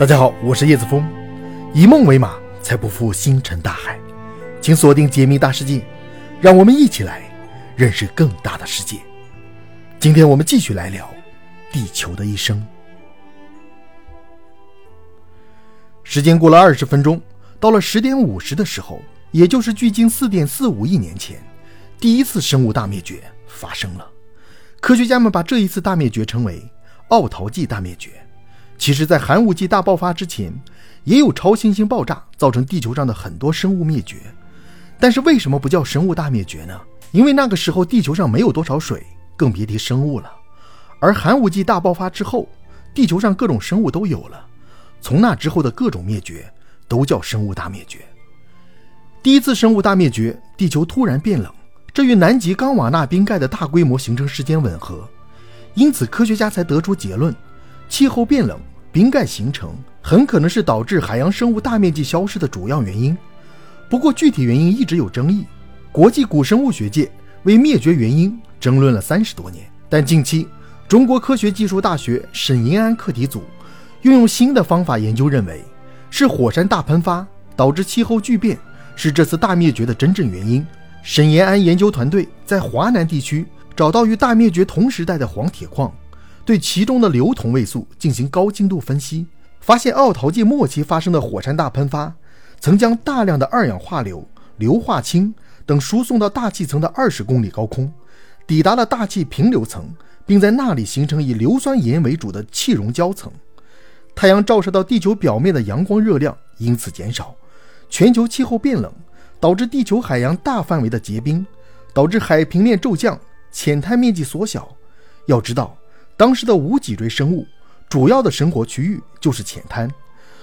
大家好，我是叶子峰，以梦为马，才不负星辰大海。请锁定解密大世界，让我们一起来认识更大的世界。今天我们继续来聊地球的一生。时间过了二十分钟，到了十点五十的时候，也就是距今四点四五亿年前，第一次生物大灭绝发生了。科学家们把这一次大灭绝称为奥陶纪大灭绝。其实，在寒武纪大爆发之前，也有超新星爆炸造成地球上的很多生物灭绝。但是为什么不叫生物大灭绝呢？因为那个时候地球上没有多少水，更别提生物了。而寒武纪大爆发之后，地球上各种生物都有了。从那之后的各种灭绝都叫生物大灭绝。第一次生物大灭绝，地球突然变冷，这与南极冈瓦纳冰盖的大规模形成时间吻合，因此科学家才得出结论：气候变冷。冰盖形成很可能是导致海洋生物大面积消失的主要原因，不过具体原因一直有争议。国际古生物学界为灭绝原因争论了三十多年，但近期中国科学技术大学沈延安课题组运用新的方法研究，认为是火山大喷发导致气候巨变，是这次大灭绝的真正原因。沈延安研究团队在华南地区找到与大灭绝同时代的黄铁矿。对其中的硫同位素进行高精度分析，发现奥陶纪末期发生的火山大喷发，曾将大量的二氧化硫、硫化氢等输送到大气层的二十公里高空，抵达了大气平流层，并在那里形成以硫酸盐为主的气溶胶层。太阳照射到地球表面的阳光热量因此减少，全球气候变冷，导致地球海洋大范围的结冰，导致海平面骤降，浅滩面积缩小。要知道。当时的无脊椎生物主要的生活区域就是浅滩，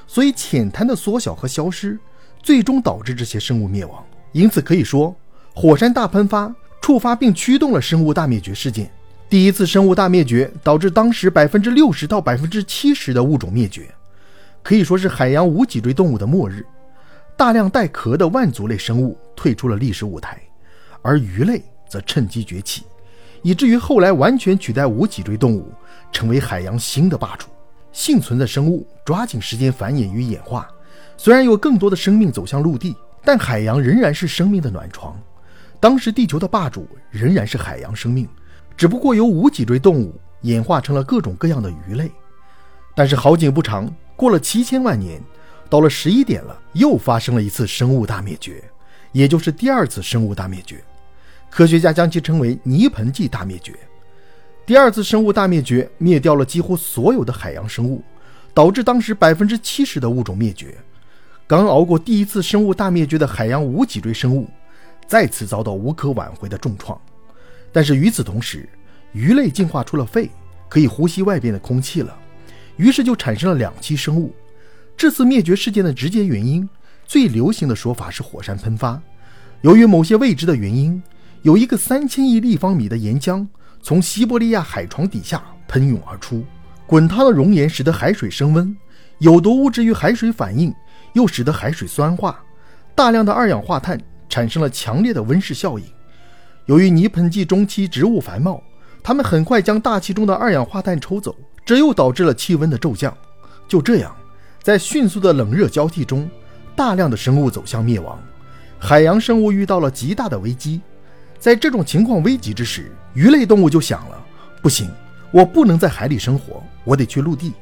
所以浅滩的缩小和消失，最终导致这些生物灭亡。因此可以说，火山大喷发触发并驱动了生物大灭绝事件。第一次生物大灭绝导致当时百分之六十到百分之七十的物种灭绝，可以说是海洋无脊椎动物的末日。大量带壳的腕足类生物退出了历史舞台，而鱼类则趁机崛起。以至于后来完全取代无脊椎动物，成为海洋新的霸主。幸存的生物抓紧时间繁衍与演化。虽然有更多的生命走向陆地，但海洋仍然是生命的暖床。当时地球的霸主仍然是海洋生命，只不过由无脊椎动物演化成了各种各样的鱼类。但是好景不长，过了七千万年，到了十一点了，又发生了一次生物大灭绝，也就是第二次生物大灭绝。科学家将其称为泥盆纪大灭绝。第二次生物大灭绝灭掉了几乎所有的海洋生物，导致当时百分之七十的物种灭绝。刚熬过第一次生物大灭绝的海洋无脊椎生物，再次遭到无可挽回的重创。但是与此同时，鱼类进化出了肺，可以呼吸外边的空气了，于是就产生了两栖生物。这次灭绝事件的直接原因，最流行的说法是火山喷发。由于某些未知的原因。有一个三千亿立方米的岩浆从西伯利亚海床底下喷涌而出，滚烫的熔岩使得海水升温，有毒物质与海水反应，又使得海水酸化，大量的二氧化碳产生了强烈的温室效应。由于泥盆纪中期植物繁茂，它们很快将大气中的二氧化碳抽走，这又导致了气温的骤降。就这样，在迅速的冷热交替中，大量的生物走向灭亡，海洋生物遇到了极大的危机。在这种情况危急之时，鱼类动物就想了：不行，我不能在海里生活，我得去陆地。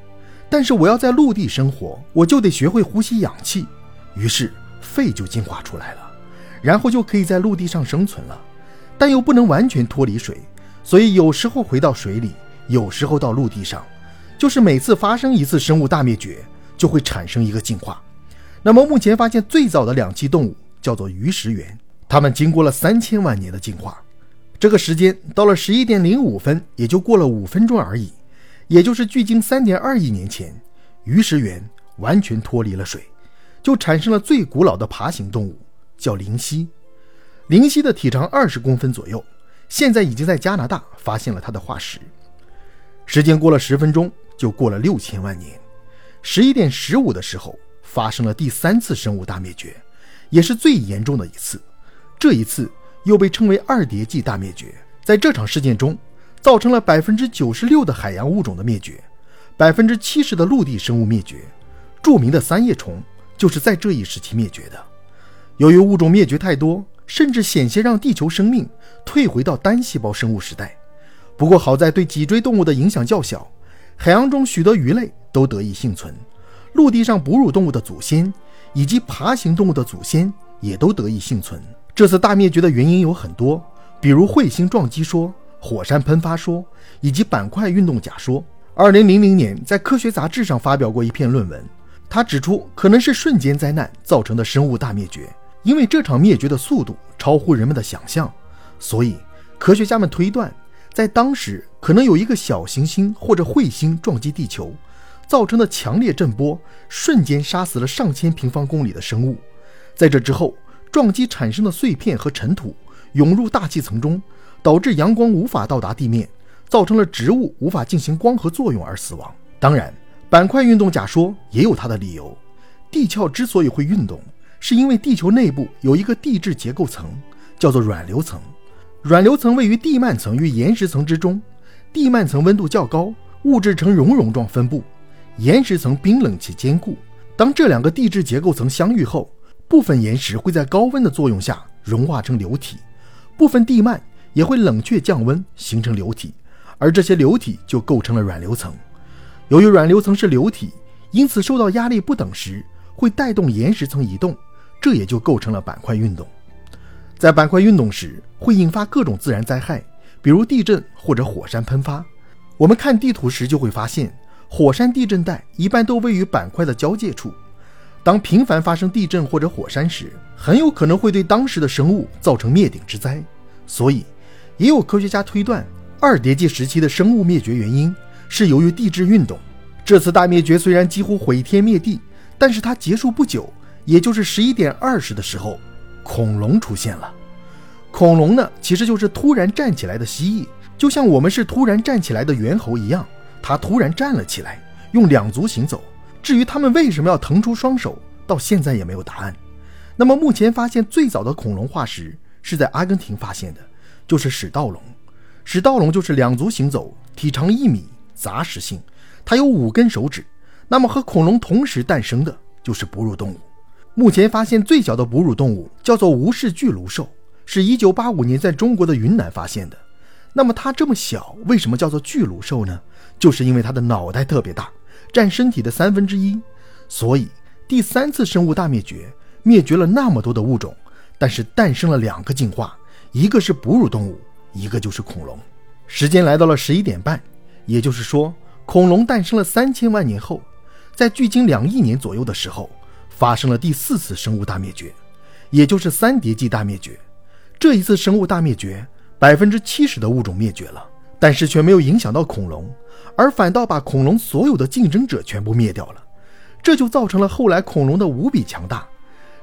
但是我要在陆地生活，我就得学会呼吸氧气。于是肺就进化出来了，然后就可以在陆地上生存了。但又不能完全脱离水，所以有时候回到水里，有时候到陆地上。就是每次发生一次生物大灭绝，就会产生一个进化。那么目前发现最早的两栖动物叫做鱼食猿。它们经过了三千万年的进化，这个时间到了十一点零五分，也就过了五分钟而已，也就是距今三点二亿年前，鱼食猿完全脱离了水，就产生了最古老的爬行动物，叫灵犀。灵犀的体长二十公分左右，现在已经在加拿大发现了它的化石。时间过了十分钟，就过了六千万年，十一点十五的时候，发生了第三次生物大灭绝，也是最严重的一次。这一次又被称为二叠纪大灭绝，在这场事件中，造成了百分之九十六的海洋物种的灭绝，百分之七十的陆地生物灭绝，著名的三叶虫就是在这一时期灭绝的。由于物种灭绝太多，甚至险些让地球生命退回到单细胞生物时代。不过好在对脊椎动物的影响较小，海洋中许多鱼类都得以幸存，陆地上哺乳动物的祖先以及爬行动物的祖先也都得以幸存。这次大灭绝的原因有很多，比如彗星撞击说、火山喷发说以及板块运动假说。二零零零年，在科学杂志上发表过一篇论文，他指出可能是瞬间灾难造成的生物大灭绝，因为这场灭绝的速度超乎人们的想象，所以科学家们推断，在当时可能有一个小行星或者彗星撞击地球，造成的强烈震波瞬间杀死了上千平方公里的生物，在这之后，撞击产生的碎片和尘土涌入大气层中，导致阳光无法到达地面。造成了植物无法进行光合作用而死亡。当然，板块运动假说也有它的理由。地壳之所以会运动，是因为地球内部有一个地质结构层，叫做软流层。软流层位于地幔层与岩石层之中，地幔层温度较高，物质呈熔融状分布；岩石层冰冷且坚固。当这两个地质结构层相遇后，部分岩石会在高温的作用下融化成流体，部分地幔也会冷却降温形成流体。而这些流体就构成了软流层。由于软流层是流体，因此受到压力不等时会带动岩石层移动，这也就构成了板块运动。在板块运动时，会引发各种自然灾害，比如地震或者火山喷发。我们看地图时就会发现，火山地震带一般都位于板块的交界处。当频繁发生地震或者火山时，很有可能会对当时的生物造成灭顶之灾。所以，也有科学家推断。二叠纪时期的生物灭绝原因是由于地质运动。这次大灭绝虽然几乎毁天灭地，但是它结束不久，也就是十一点二十的时候，恐龙出现了。恐龙呢，其实就是突然站起来的蜥蜴，就像我们是突然站起来的猿猴一样，它突然站了起来，用两足行走。至于它们为什么要腾出双手，到现在也没有答案。那么目前发现最早的恐龙化石是在阿根廷发现的，就是史盗龙。史盗龙就是两足行走，体长一米，杂食性，它有五根手指。那么和恐龙同时诞生的就是哺乳动物。目前发现最小的哺乳动物叫做吴氏巨颅兽，是一九八五年在中国的云南发现的。那么它这么小，为什么叫做巨颅兽呢？就是因为它的脑袋特别大，占身体的三分之一。所以第三次生物大灭绝，灭绝了那么多的物种，但是诞生了两个进化，一个是哺乳动物。一个就是恐龙。时间来到了十一点半，也就是说，恐龙诞生了三千万年后，在距今两亿年左右的时候，发生了第四次生物大灭绝，也就是三叠纪大灭绝。这一次生物大灭绝，百分之七十的物种灭绝了，但是却没有影响到恐龙，而反倒把恐龙所有的竞争者全部灭掉了。这就造成了后来恐龙的无比强大。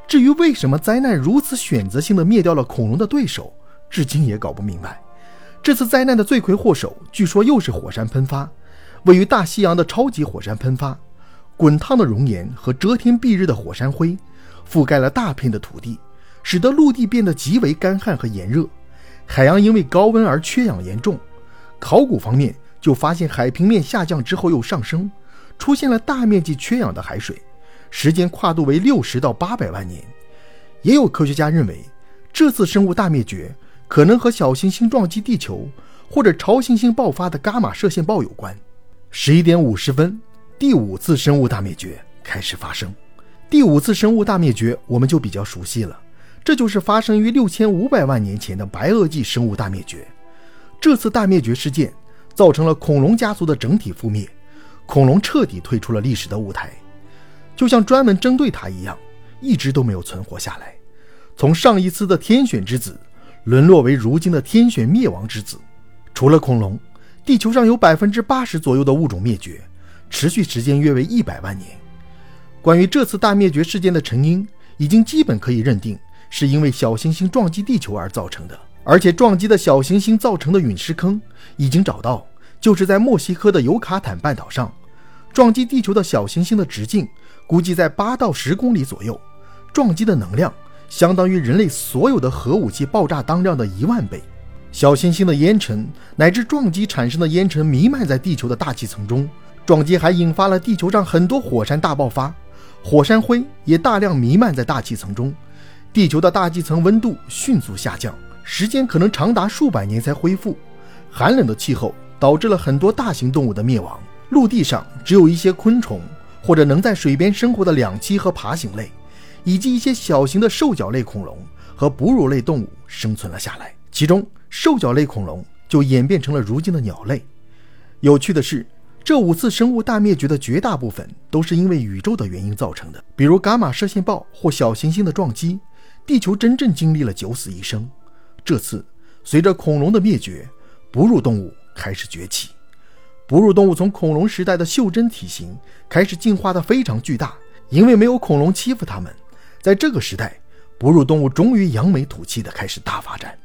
至于为什么灾难如此选择性的灭掉了恐龙的对手？至今也搞不明白，这次灾难的罪魁祸首据说又是火山喷发。位于大西洋的超级火山喷发，滚烫的熔岩和遮天蔽日的火山灰覆盖了大片的土地，使得陆地变得极为干旱和炎热。海洋因为高温而缺氧严重。考古方面就发现海平面下降之后又上升，出现了大面积缺氧的海水，时间跨度为六十到八百万年。也有科学家认为，这次生物大灭绝。可能和小行星撞击地球，或者超新星爆发的伽马射线暴有关。十一点五十分，第五次生物大灭绝开始发生。第五次生物大灭绝我们就比较熟悉了，这就是发生于六千五百万年前的白垩纪生物大灭绝。这次大灭绝事件造成了恐龙家族的整体覆灭，恐龙彻底退出了历史的舞台，就像专门针对它一样，一直都没有存活下来。从上一次的天选之子。沦落为如今的天选灭亡之子。除了恐龙，地球上有百分之八十左右的物种灭绝，持续时间约为一百万年。关于这次大灭绝事件的成因，已经基本可以认定是因为小行星撞击地球而造成的。而且撞击的小行星造成的陨石坑已经找到，就是在墨西哥的尤卡坦半岛上。撞击地球的小行星的直径估计在八到十公里左右，撞击的能量。相当于人类所有的核武器爆炸当量的一万倍。小行星的烟尘乃至撞击产生的烟尘弥漫在地球的大气层中，撞击还引发了地球上很多火山大爆发，火山灰也大量弥漫在大气层中，地球的大气层温度迅速下降，时间可能长达数百年才恢复。寒冷的气候导致了很多大型动物的灭亡，陆地上只有一些昆虫或者能在水边生活的两栖和爬行类，以及一些小型的兽脚类恐龙和哺乳类动物生存了下来。其中，兽脚类恐龙就演变成了如今的鸟类。有趣的是，这五次生物大灭绝的绝大部分都是因为宇宙的原因造成的，比如伽马射线暴或小行星的撞击。地球真正经历了九死一生。这次，随着恐龙的灭绝，哺乳动物开始崛起。哺乳动物从恐龙时代的袖珍体型开始进化的非常巨大，因为没有恐龙欺负它们，在这个时代，哺乳动物终于扬眉吐气的开始大发展。